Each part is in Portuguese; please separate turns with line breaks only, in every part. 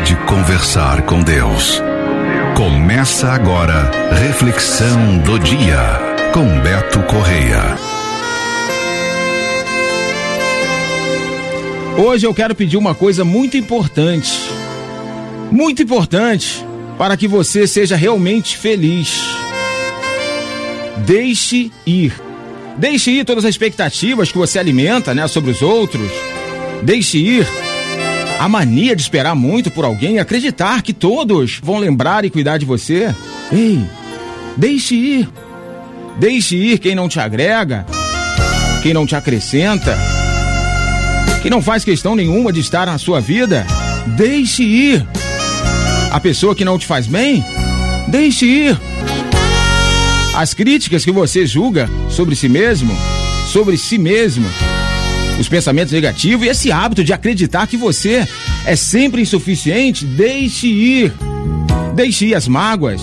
de conversar com Deus. Começa agora Reflexão do Dia com Beto Correia.
Hoje eu quero pedir uma coisa muito importante. Muito importante para que você seja realmente feliz. Deixe ir. Deixe ir todas as expectativas que você alimenta, né, sobre os outros. Deixe ir a mania de esperar muito por alguém e acreditar que todos vão lembrar e cuidar de você. Ei, deixe ir. Deixe ir quem não te agrega, quem não te acrescenta, quem não faz questão nenhuma de estar na sua vida. Deixe ir. A pessoa que não te faz bem, deixe ir. As críticas que você julga sobre si mesmo, sobre si mesmo, os pensamentos negativos e esse hábito de acreditar que você é sempre insuficiente, deixe ir. Deixe ir as mágoas.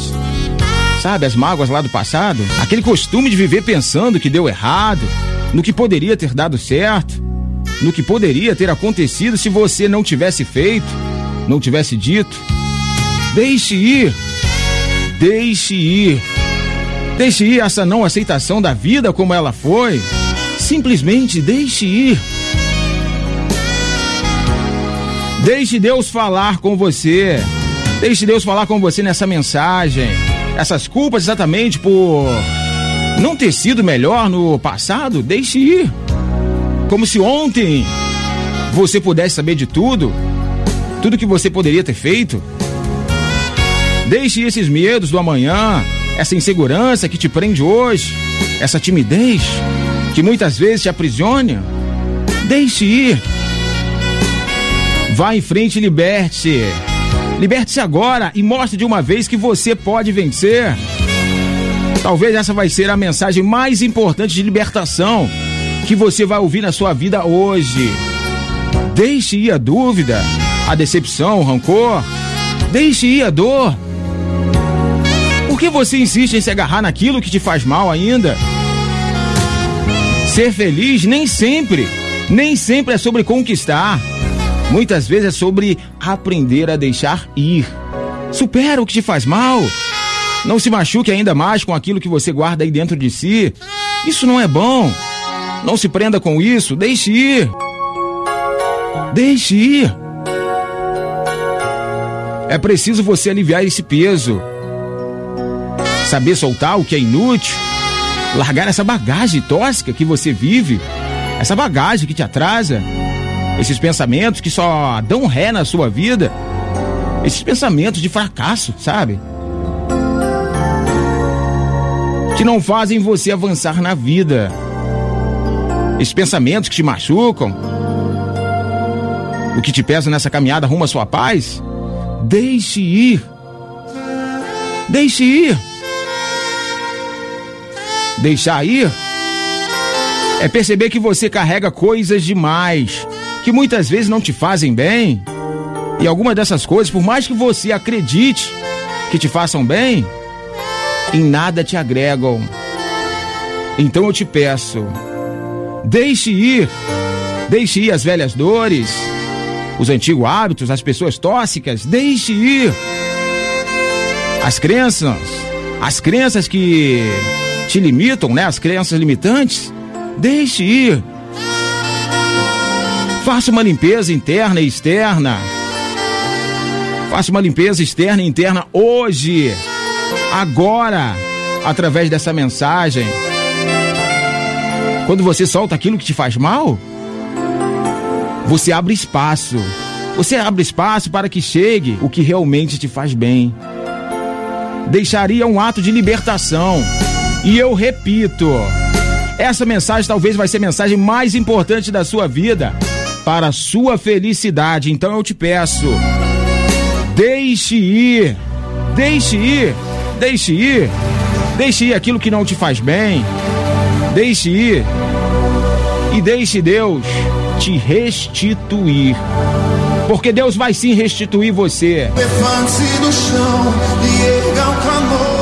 Sabe, as mágoas lá do passado? Aquele costume de viver pensando que deu errado, no que poderia ter dado certo, no que poderia ter acontecido se você não tivesse feito, não tivesse dito. Deixe ir. Deixe ir. Deixe ir essa não aceitação da vida como ela foi. Simplesmente deixe ir. Deixe Deus falar com você. Deixe Deus falar com você nessa mensagem. Essas culpas exatamente por não ter sido melhor no passado, deixe ir. Como se ontem você pudesse saber de tudo, tudo que você poderia ter feito. Deixe esses medos do amanhã, essa insegurança que te prende hoje, essa timidez que muitas vezes te aprisiona. Deixe ir. Vá em frente e liberte-se. Liberte-se agora e mostre de uma vez que você pode vencer. Talvez essa vai ser a mensagem mais importante de libertação que você vai ouvir na sua vida hoje. Deixe ir a dúvida, a decepção, o rancor. Deixe ir a dor. Por que você insiste em se agarrar naquilo que te faz mal ainda? Ser feliz nem sempre, nem sempre é sobre conquistar. Muitas vezes é sobre aprender a deixar ir. Supera o que te faz mal. Não se machuque ainda mais com aquilo que você guarda aí dentro de si. Isso não é bom. Não se prenda com isso. Deixe ir. Deixe ir. É preciso você aliviar esse peso. Saber soltar o que é inútil largar essa bagagem tóxica que você vive, essa bagagem que te atrasa, esses pensamentos que só dão ré na sua vida, esses pensamentos de fracasso, sabe? Que não fazem você avançar na vida. Esses pensamentos que te machucam, o que te pesa nessa caminhada rumo à sua paz, deixe ir. Deixe ir. Deixar ir é perceber que você carrega coisas demais que muitas vezes não te fazem bem. E algumas dessas coisas, por mais que você acredite que te façam bem, em nada te agregam. Então eu te peço, deixe ir, deixe ir as velhas dores, os antigos hábitos, as pessoas tóxicas, deixe ir. As crenças, as crenças que te limitam, né? As crenças limitantes, deixe ir. Faça uma limpeza interna e externa. Faça uma limpeza externa e interna hoje, agora, através dessa mensagem. Quando você solta aquilo que te faz mal, você abre espaço. Você abre espaço para que chegue o que realmente te faz bem. Deixaria um ato de libertação. E eu repito, essa mensagem talvez vai ser a mensagem mais importante da sua vida para a sua felicidade. Então eu te peço, deixe ir, deixe ir, deixe ir, deixe ir aquilo que não te faz bem, deixe ir e deixe Deus te restituir. Porque Deus vai sim restituir você.
Levante-se do chão e erga o.